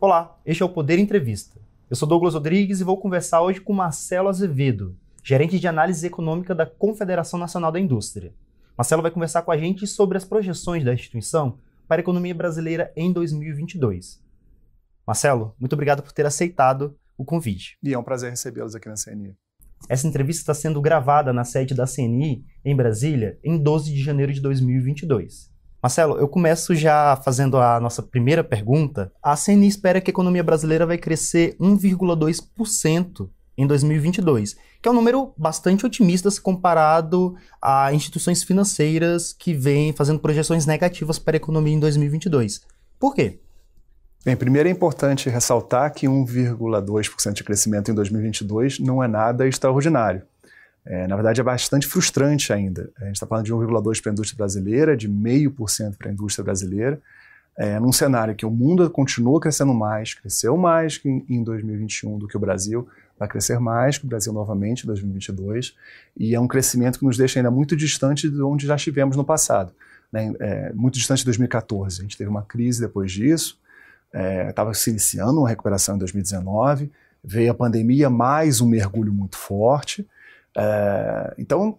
Olá, este é o Poder Entrevista. Eu sou Douglas Rodrigues e vou conversar hoje com Marcelo Azevedo, gerente de análise econômica da Confederação Nacional da Indústria. Marcelo vai conversar com a gente sobre as projeções da instituição para a economia brasileira em 2022. Marcelo, muito obrigado por ter aceitado o convite. E é um prazer recebê-los aqui na CNI. Essa entrevista está sendo gravada na sede da CNI, em Brasília, em 12 de janeiro de 2022. Marcelo, eu começo já fazendo a nossa primeira pergunta. A CNI espera que a economia brasileira vai crescer 1,2% em 2022, que é um número bastante otimista se comparado a instituições financeiras que vêm fazendo projeções negativas para a economia em 2022. Por quê? Bem, primeiro é importante ressaltar que 1,2% de crescimento em 2022 não é nada extraordinário. É, na verdade, é bastante frustrante ainda. A gente está falando de 1,2% para a indústria brasileira, de 0,5% para a indústria brasileira, é, num cenário que o mundo continua crescendo mais, cresceu mais em, em 2021 do que o Brasil, vai crescer mais que o Brasil novamente em 2022, e é um crescimento que nos deixa ainda muito distante de onde já estivemos no passado. Né? É, muito distante de 2014. A gente teve uma crise depois disso, estava é, se iniciando uma recuperação em 2019, veio a pandemia, mais um mergulho muito forte, é, então,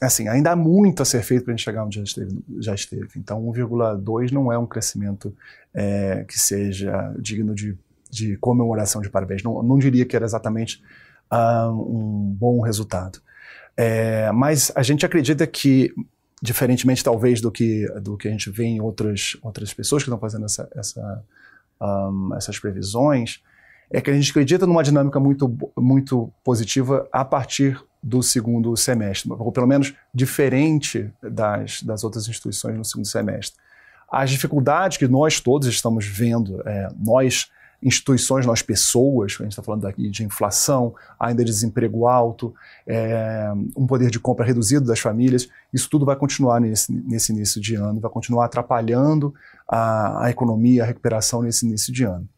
assim, ainda há muito a ser feito para a gente chegar onde já esteve. Já esteve. Então, 1,2 não é um crescimento é, que seja digno de, de, comemoração de parabéns. Não, não diria que era exatamente uh, um bom resultado. É, mas a gente acredita que, diferentemente talvez do que, do que a gente vê em outras, outras pessoas que estão fazendo essa, essa, um, essas previsões, é que a gente acredita numa dinâmica muito, muito positiva a partir do segundo semestre, ou pelo menos diferente das, das outras instituições no segundo semestre. As dificuldades que nós todos estamos vendo, é, nós, instituições, nós pessoas, a gente está falando aqui de inflação, ainda desemprego alto, é, um poder de compra reduzido das famílias, isso tudo vai continuar nesse, nesse início de ano, vai continuar atrapalhando a, a economia, a recuperação nesse início de ano.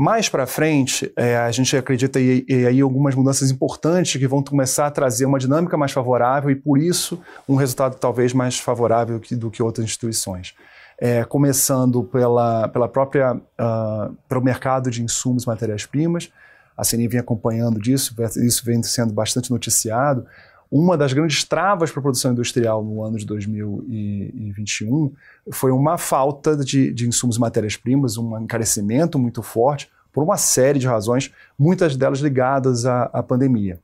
Mais para frente, é, a gente acredita e, e aí algumas mudanças importantes que vão começar a trazer uma dinâmica mais favorável e, por isso, um resultado talvez mais favorável que, do que outras instituições. É, começando pela, pela própria uh, pelo mercado de insumos matérias-primas. A CNI vem acompanhando disso, isso vem sendo bastante noticiado. Uma das grandes travas para a produção industrial no ano de 2021 foi uma falta de, de insumos e matérias-primas, um encarecimento muito forte, por uma série de razões, muitas delas ligadas à, à pandemia.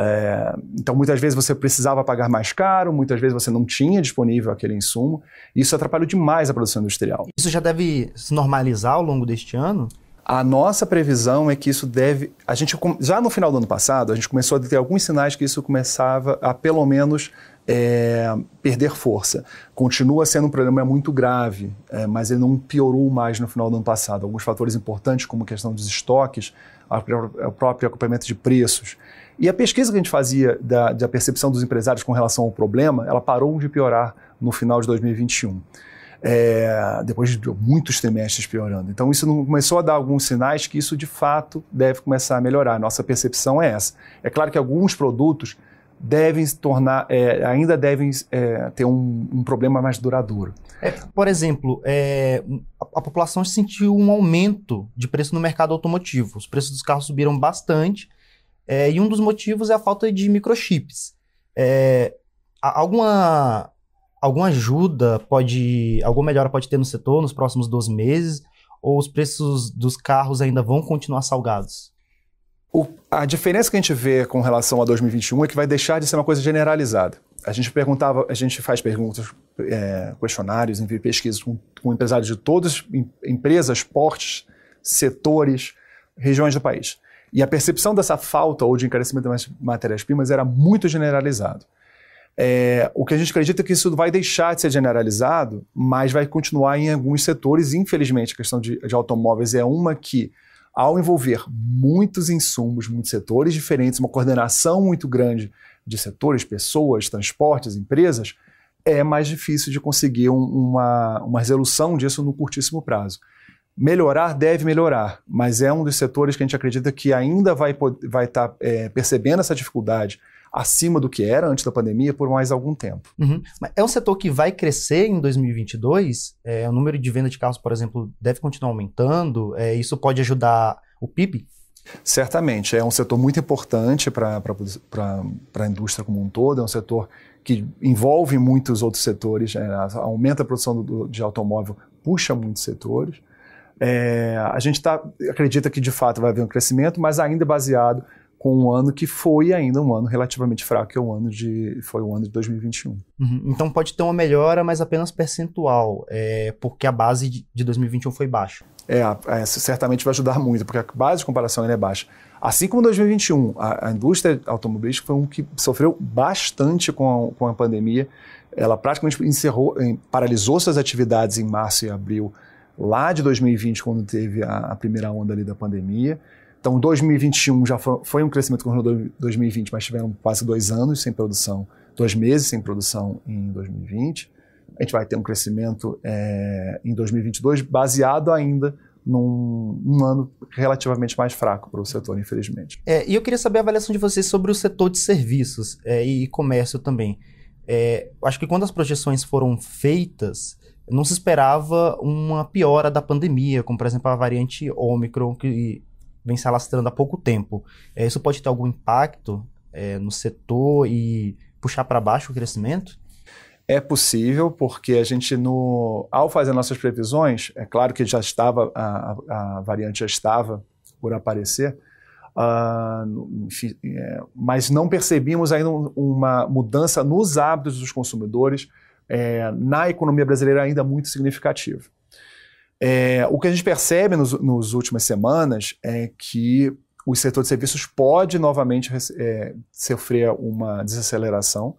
É, então, muitas vezes você precisava pagar mais caro, muitas vezes você não tinha disponível aquele insumo, e isso atrapalhou demais a produção industrial. Isso já deve se normalizar ao longo deste ano? A nossa previsão é que isso deve. A gente já no final do ano passado, a gente começou a ter alguns sinais que isso começava a pelo menos é, perder força. Continua sendo um problema muito grave, é, mas ele não piorou mais no final do ano passado. Alguns fatores importantes, como a questão dos estoques, o próprio acompanhamento de preços. E a pesquisa que a gente fazia da, da percepção dos empresários com relação ao problema, ela parou de piorar no final de 2021 é, depois de muitos trimestres piorando. Então, isso começou a dar alguns sinais que isso de fato deve começar a melhorar. Nossa percepção é essa. É claro que alguns produtos devem se tornar, é, ainda devem é, ter um, um, problema mais duradouro. É, por exemplo, é, a, a, população sentiu um aumento de preço no mercado automotivo. Os preços dos carros subiram bastante é, e um dos motivos é a falta de microchips. Alguma alguma ajuda pode, alguma melhora pode ter no setor nos próximos 12 meses? Ou os preços dos carros ainda vão continuar salgados? O, a diferença que a gente vê com relação a 2021 é que vai deixar de ser uma coisa generalizada. A gente perguntava, a gente faz perguntas, é, questionários, envia pesquisas com, com empresários de todas em, empresas, portes, setores, regiões do país. E a percepção dessa falta ou de encarecimento das matérias-primas era muito generalizado. É, o que a gente acredita é que isso vai deixar de ser generalizado, mas vai continuar em alguns setores. Infelizmente, a questão de, de automóveis é uma que, ao envolver muitos insumos, muitos setores diferentes, uma coordenação muito grande de setores, pessoas, transportes, empresas, é mais difícil de conseguir um, uma, uma resolução disso no curtíssimo prazo. Melhorar deve melhorar, mas é um dos setores que a gente acredita que ainda vai estar vai tá, é, percebendo essa dificuldade acima do que era antes da pandemia por mais algum tempo. Uhum. É um setor que vai crescer em 2022? É, o número de venda de carros, por exemplo, deve continuar aumentando? É, isso pode ajudar o PIB? Certamente. É um setor muito importante para a indústria como um todo, é um setor que envolve muitos outros setores, né? aumenta a produção do, de automóvel, puxa muitos setores. É, a gente tá, acredita que de fato vai haver um crescimento, mas ainda baseado com um ano que foi ainda um ano relativamente fraco, que é o ano de, foi o ano de 2021. Uhum. Então pode ter uma melhora, mas apenas percentual, é, porque a base de, de 2021 foi baixa. É, é, certamente vai ajudar muito, porque a base de comparação é baixa. Assim como 2021, a, a, indústria automobilística foi um que sofreu bastante com a, com a pandemia. Ela praticamente encerrou, paralisou suas atividades em março e abril lá de 2020, quando teve a, a primeira onda ali da pandemia. Então, 2021 já foi, foi um crescimento com 2020, mas tiveram quase dois anos sem produção, dois meses sem produção em 2020. A gente vai ter um crescimento é, em 2022 baseado ainda num, num, ano relativamente mais fraco para o setor, infelizmente. É, e eu queria saber a avaliação de vocês sobre o setor de serviços é, e comércio também. É, acho que quando as projeções foram feitas, não se esperava uma piora da pandemia, como por exemplo a variante Omicron, que vem se alastrando há pouco tempo. É, isso pode ter algum impacto é, no setor e puxar para baixo o crescimento? É possível, porque a gente, no, ao fazer nossas previsões, é claro que já estava, a, a variante já estava por aparecer, uh, enfim, é, mas não percebíamos ainda uma mudança nos hábitos dos consumidores é, na economia brasileira ainda muito significativa. É, o que a gente percebe nos, nos últimas semanas é que o setor de serviços pode novamente é, sofrer uma desaceleração,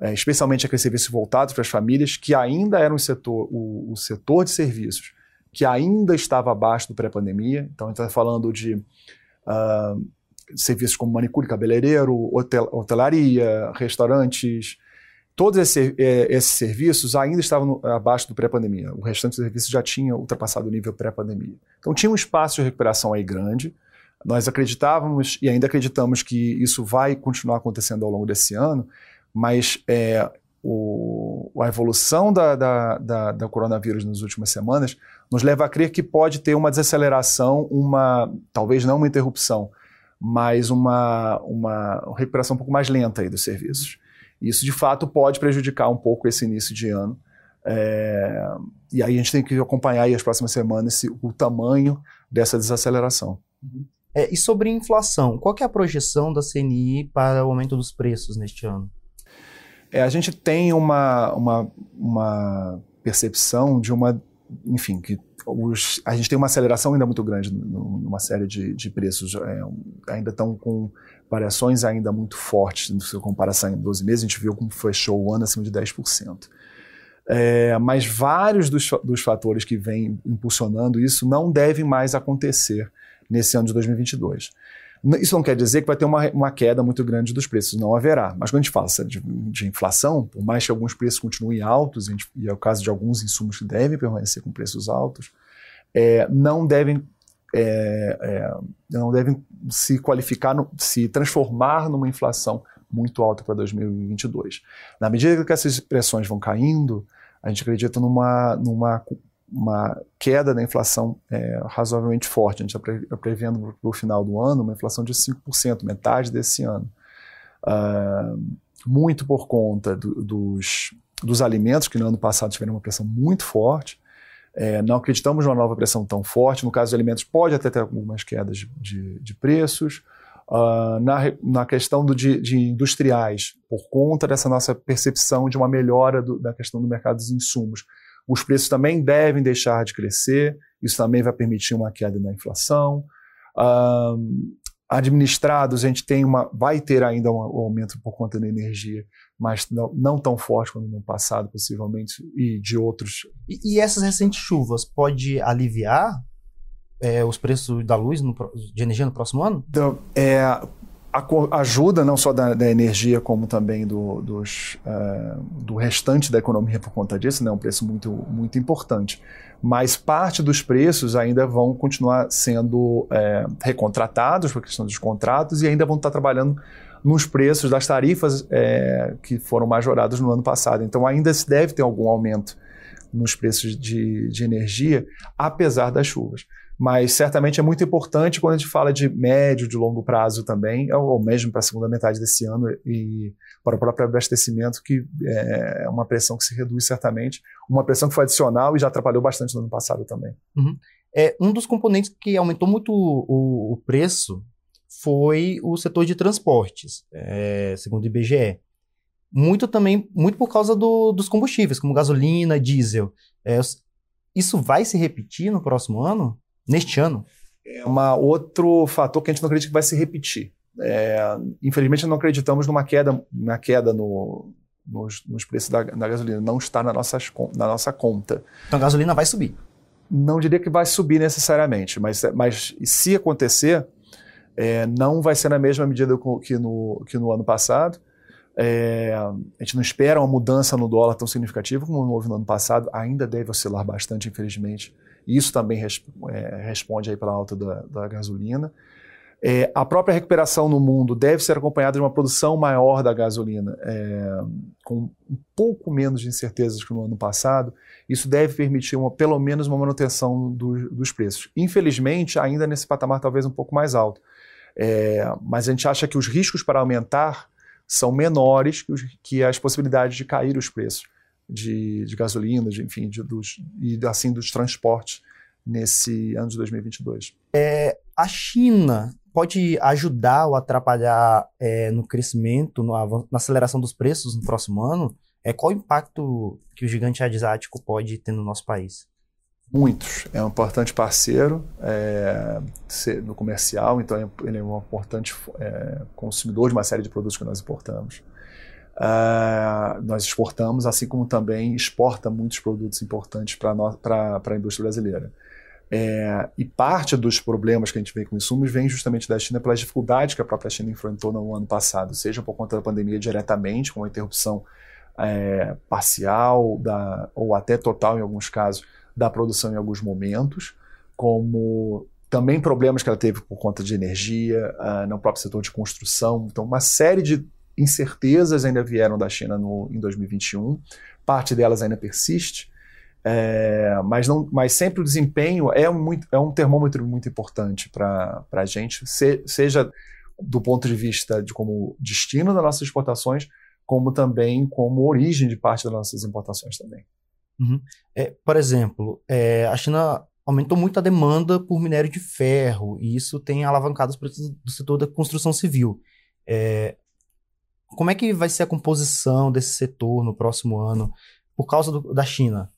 é, especialmente aqueles serviços voltados para as famílias, que ainda era um setor, o, o setor de serviços, que ainda estava abaixo do pré-pandemia. Então, a gente está falando de uh, serviços como manicure, cabeleireiro, hotel, hotelaria, restaurantes, Todos esses, é, esses serviços ainda estavam no, abaixo do pré-pandemia. O restante dos serviços já tinha ultrapassado o nível pré-pandemia. Então tinha um espaço de recuperação aí grande. Nós acreditávamos e ainda acreditamos que isso vai continuar acontecendo ao longo desse ano, mas é, o, a evolução da, da, da, da, coronavírus nas últimas semanas nos leva a crer que pode ter uma desaceleração, uma talvez não uma interrupção, mas uma, uma recuperação um pouco mais lenta aí dos serviços. Isso, de fato, pode prejudicar um pouco esse início de ano. É, e aí a gente tem que acompanhar aí as próximas semanas esse, o tamanho dessa desaceleração. Uhum. É, e sobre inflação, qual é a projeção da CNI para o aumento dos preços neste ano? É, a gente tem uma, uma, uma percepção de uma, enfim, que os, a gente tem uma aceleração ainda muito grande numa série de, de preços. É, ainda estão com variações ainda muito fortes se comparação em 12 meses. A gente viu como fechou o ano acima de 10%. É, mas vários dos, dos fatores que vêm impulsionando isso não devem mais acontecer nesse ano de 2022. Isso não quer dizer que vai ter uma, uma queda muito grande dos preços, não haverá. Mas quando a gente fala de, de inflação, por mais que alguns preços continuem altos, gente, e é o caso de alguns insumos que devem permanecer com preços altos, é, não devem é, é, não devem se qualificar, no, se transformar numa inflação muito alta para 2022. Na medida que essas pressões vão caindo, a gente acredita numa, numa uma queda da inflação é, razoavelmente forte. A gente está prevendo para o final do ano uma inflação de 5%, metade desse ano. Uh, muito por conta do, dos, dos alimentos, que no ano passado tiveram uma pressão muito forte. É, não acreditamos numa nova pressão tão forte. No caso de alimentos, pode até ter algumas quedas de, de, de preços. Uh, na, na questão do, de, de, industriais, por conta dessa nossa percepção de uma melhora do, da questão do mercado dos insumos, os preços também devem deixar de crescer, isso também vai permitir uma queda na inflação. Um, administrados, a gente tem uma, vai ter ainda um, aumento por conta da energia, mas não, não tão forte como no passado, possivelmente, e de outros. E, e essas recentes chuvas pode aliviar é, os preços da luz, no, de energia no próximo ano? Então, é, ajuda não só da, da energia, como também do, dos, uh, do restante da economia por conta disso, né? um preço muito, muito importante. Mas parte dos preços ainda vão continuar sendo é, recontratados por questão dos contratos e ainda vão estar trabalhando nos preços das tarifas é, que foram majoradas no ano passado. Então, ainda se deve ter algum aumento nos preços de, de energia, apesar das chuvas. Mas certamente é muito importante quando a gente fala de médio, de longo prazo também, ou mesmo para a segunda metade desse ano e para o próprio abastecimento, que é uma pressão que se reduz certamente, uma pressão que foi adicional e já atrapalhou bastante no ano passado também. Uhum. É, um dos componentes que aumentou muito o, o preço foi o setor de transportes, é, segundo o IBGE. Muito também, muito por causa do, dos combustíveis, como gasolina, diesel. É, isso vai se repetir no próximo ano? Neste ano? É um outro fator que a gente não acredita que vai se repetir. É, infelizmente, não acreditamos numa queda, na queda no, nos, nos, preços da, da, gasolina. Não está na, nossas, na nossa conta. Então a gasolina vai subir? Não diria que vai subir necessariamente, mas, mas se acontecer, é, não vai ser na mesma medida que no, que no ano passado. É, a gente não espera uma mudança no dólar tão significativa como houve no ano passado, ainda deve oscilar bastante, infelizmente. Isso também resp é, responde aí pela alta da, da gasolina. É, a própria recuperação no mundo deve ser acompanhada de uma produção maior da gasolina, é, com um pouco menos de incertezas que no ano passado. Isso deve permitir uma, pelo menos uma manutenção do, dos preços. Infelizmente, ainda nesse patamar talvez um pouco mais alto. É, mas a gente acha que os riscos para aumentar são menores que, os, que as possibilidades de cair os preços de, de gasolina, de, enfim, de, dos, e assim dos transportes nesse ano de 2022. É, a China pode ajudar ou atrapalhar é, no crescimento, no, na aceleração dos preços no próximo ano? É, qual o impacto que o gigante asiático pode ter no nosso país? Muitos. É um importante parceiro é, no comercial, então ele é um importante é, consumidor de uma série de produtos que nós importamos. Uh, nós exportamos, assim como também exporta muitos produtos importantes para a indústria brasileira. É, e parte dos problemas que a gente vê com insumos vem justamente da China pelas dificuldades que a própria China enfrentou no ano passado, seja por conta da pandemia diretamente, com a interrupção é, parcial da, ou até total em alguns casos da produção em alguns momentos, como também problemas que ela teve por conta de energia, uh, no próprio setor de construção. Então, uma série de incertezas ainda vieram da China no, em 2021, parte delas ainda persiste, é, mas, não, mas sempre o desempenho é, muito, é um termômetro muito importante para a gente, se, seja do ponto de vista de como destino das nossas exportações, como também como origem de parte das nossas importações também. Uhum. É, por exemplo, é, a China aumentou muito a demanda por minério de ferro e isso tem alavancado os preços do setor da construção civil. É, como é que vai ser a composição desse setor no próximo ano por causa do, da China?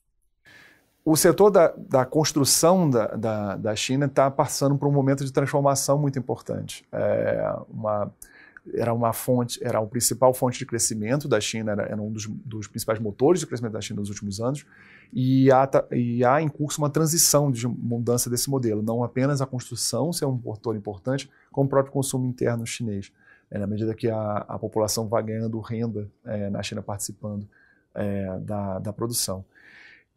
O setor da, da construção da, da, da China está passando por um momento de transformação muito importante. É uma, era uma fonte, era a principal fonte de crescimento da China, era, era um dos, dos, principais motores de crescimento da China nos últimos anos, e há, e há em curso uma transição de mudança desse modelo, não apenas a construção ser um motor importante, como o próprio consumo interno chinês é, na medida que a, a população vai ganhando renda é, na China participando é, da, da produção.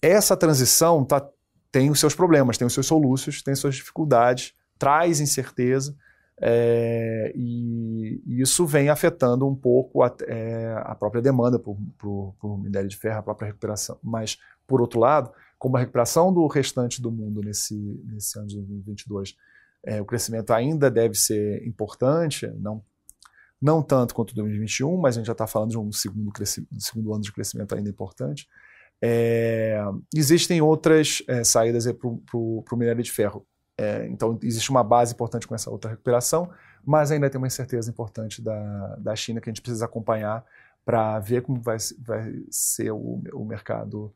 Essa transição tá, tem os seus problemas, tem os seus soluços, tem suas dificuldades, traz incerteza, é, e, e, isso vem afetando um pouco a, é, a própria demanda por, por, por, minério de ferro, a própria recuperação. Mas, por outro lado, como a recuperação do restante do mundo nesse, nesse ano de 2022, é, o crescimento ainda deve ser importante, não não tanto quanto 2021, mas a gente já está falando de um segundo, segundo ano de crescimento ainda importante. É, existem outras é, saídas para o minério de ferro. É, então, existe uma base importante com essa outra recuperação, mas ainda tem uma incerteza importante da, da China que a gente precisa acompanhar para ver como vai, vai ser o, o mercado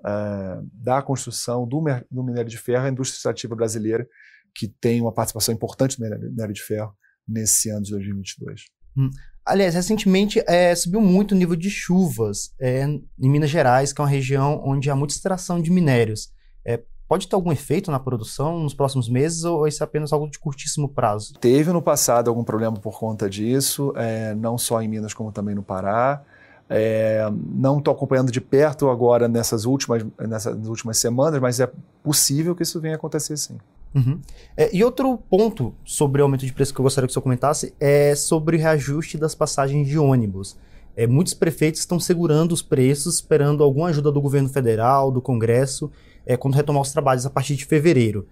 uh, da construção do, do, minério de ferro, a indústria extrativa brasileira, que tem uma participação importante no minério de ferro nesse ano de 2022. Hum. Aliás, recentemente é, subiu muito o nível de chuvas é, em Minas Gerais, que é uma região onde há muita extração de minérios. É, pode ter algum efeito na produção nos próximos meses ou isso é apenas algo de curtíssimo prazo? Teve no passado algum problema por conta disso, é, não só em Minas como também no Pará. É, não estou acompanhando de perto agora nessas últimas, nessas últimas semanas, mas é possível que isso venha acontecer sim. Uhum. É, e outro ponto sobre o aumento de preço que eu gostaria que senhor comentasse é sobre o reajuste das passagens de ônibus. É, muitos prefeitos estão segurando os preços, esperando alguma ajuda do governo federal, do Congresso, é, quando retomar os trabalhos a partir de fevereiro.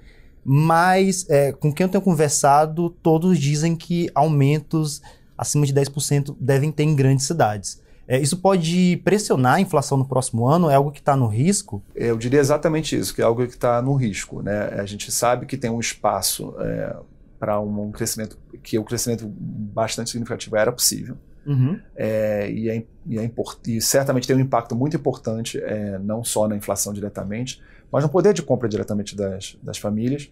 Mas, é, com quem eu tenho conversado, todos dizem que aumentos acima de 10% devem ter em grandes cidades. É, isso pode pressionar a inflação no próximo ano? É algo que está no risco? Eu diria exatamente isso, que é algo que está no risco. Né? A gente sabe que tem um espaço é, para um crescimento, que o crescimento bastante significativo era possível. Uhum. É, e, é, e, é e, certamente tem um impacto muito importante, é, não só na inflação diretamente, mas no poder de compra diretamente das, das famílias.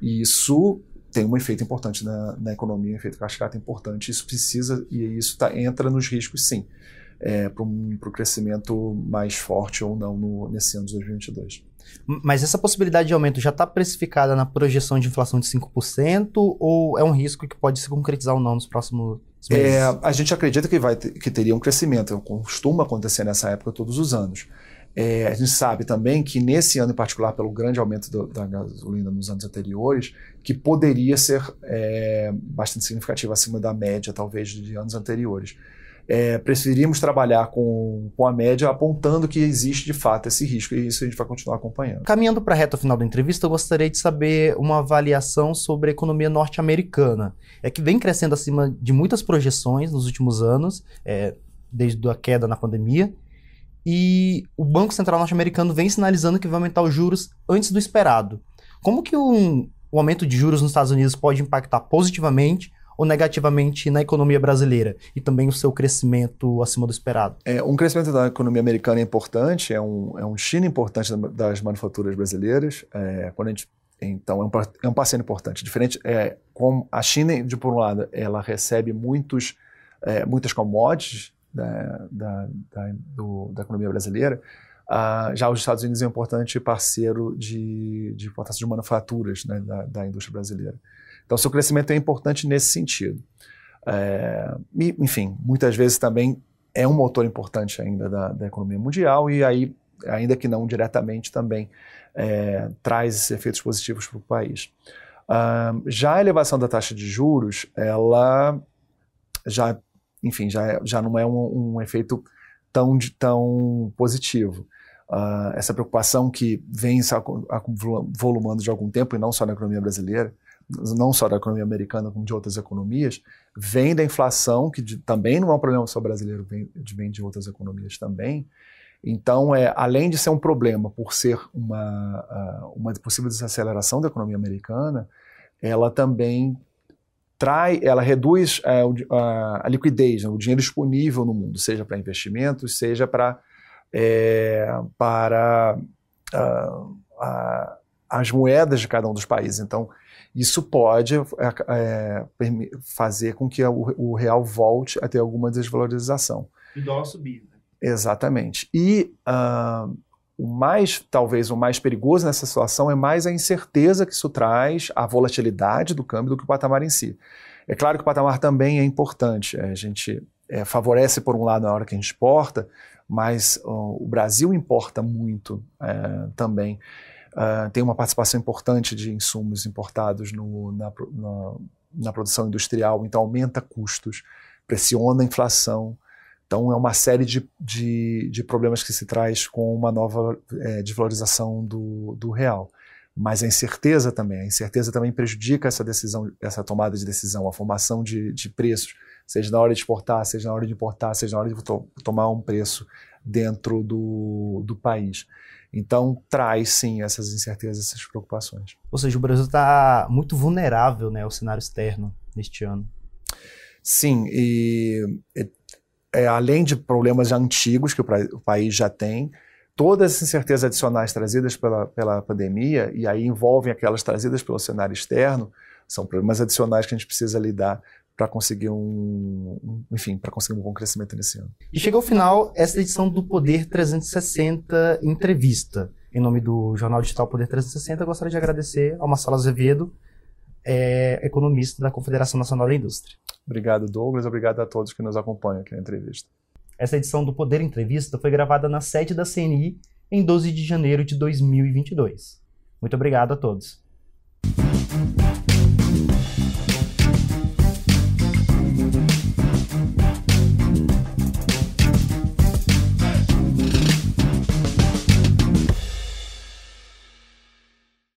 E isso tem um efeito importante na, na economia, um efeito cascata importante. Isso precisa, e isso tá, entra nos riscos, sim é, para um, o crescimento mais forte ou não no, nesse ano de 2022. Mas essa possibilidade de aumento já está precificada na projeção de inflação de 5% ou é um risco que pode se concretizar ou não nos próximos meses? É, a gente acredita que, vai ter, que teria um crescimento, costuma acontecer nessa época todos os anos. É, a gente sabe também que nesse ano em particular, pelo grande aumento do, da gasolina nos anos anteriores, que poderia ser é, bastante significativo acima da média, talvez, de anos anteriores é, preferimos trabalhar com, com a média apontando que existe de fato esse risco e isso a gente vai continuar acompanhando. Caminhando para a reta final da entrevista, eu gostaria de saber uma avaliação sobre a economia norte-americana. É que vem crescendo acima de muitas projeções nos últimos anos, é, desde a queda na pandemia, e o Banco Central norte-americano vem sinalizando que vai aumentar os juros antes do esperado. Como que um, o aumento de juros nos Estados Unidos pode impactar positivamente ou negativamente na economia brasileira e também o seu crescimento acima do esperado? É, um crescimento da economia americana é importante, é um, é um China importante das manufaturas brasileiras. É, quando a gente, então, é um, é um parceiro importante. Diferente, é, com a China, de por um lado, ela recebe muitos, é, muitas commodities da, da, da, do, da economia brasileira, Uh, já os Estados Unidos é um importante parceiro de, de importação de manufaturas né, da, da, indústria brasileira. Então, seu crescimento é importante nesse sentido. É, e, enfim, muitas vezes também é um motor importante ainda da, da economia mundial e aí, ainda que não diretamente, também é, traz esses efeitos positivos para o país. Uh, já a elevação da taxa de juros, ela já, enfim, já, já não é um, um efeito tão, tão positivo. Uh, essa preocupação que vem se volumando de algum tempo, e não só na economia brasileira, não só da economia americana, como de outras economias, vem da inflação, que de, também não é um problema só brasileiro, vem, vem de outras economias também. Então, é, além de ser um problema por ser uma, uma possível desaceleração da economia americana, ela também trai, ela reduz é, a, a, liquidez, né, o dinheiro disponível no mundo, seja para investimentos, seja pra, é, para uh, as moedas de cada um dos países. Então, isso pode é, é fazer com que o, o, real volte a ter alguma desvalorização. E o dólar subir. Né? Exatamente. E uh, o mais, talvez, o mais perigoso nessa situação é mais a incerteza que isso traz, a volatilidade do câmbio do que o patamar em si. É claro que o patamar também é importante. A gente é, favorece, por um lado, na hora que a gente exporta, mas uh, o Brasil importa muito é, também. Uh, tem uma participação importante de insumos importados no, na, na, na, produção industrial, então aumenta custos, pressiona a inflação. Então é uma série de, de, de problemas que se traz com uma nova é, desvalorização do, do real. Mas a incerteza também, a incerteza também prejudica essa decisão, essa tomada de decisão, a formação de, de preços, seja na hora de exportar, seja na hora de importar, seja na hora de to tomar um preço dentro do, do país. Então, traz sim essas incertezas, essas preocupações. Ou seja, o Brasil está muito vulnerável né, ao cenário externo neste ano. Sim, e é, além de problemas antigos que o, o, país já tem, todas as incertezas adicionais trazidas pela, pela pandemia, e aí envolvem aquelas trazidas pelo cenário externo, são problemas adicionais que a gente precisa lidar para conseguir um, um enfim, para conseguir um bom crescimento nesse ano. E chega ao final essa edição do Poder 360 Entrevista. Em nome do Jornal Digital Poder 360, gostaria de agradecer ao Marcelo Azevedo, é, economista da Confederação Nacional da Indústria. Obrigado, Douglas. Obrigado a todos que nos acompanham aqui na entrevista. Essa edição do Poder Entrevista foi gravada na sede da CNI em 12 de janeiro de 2022. Muito obrigado a todos.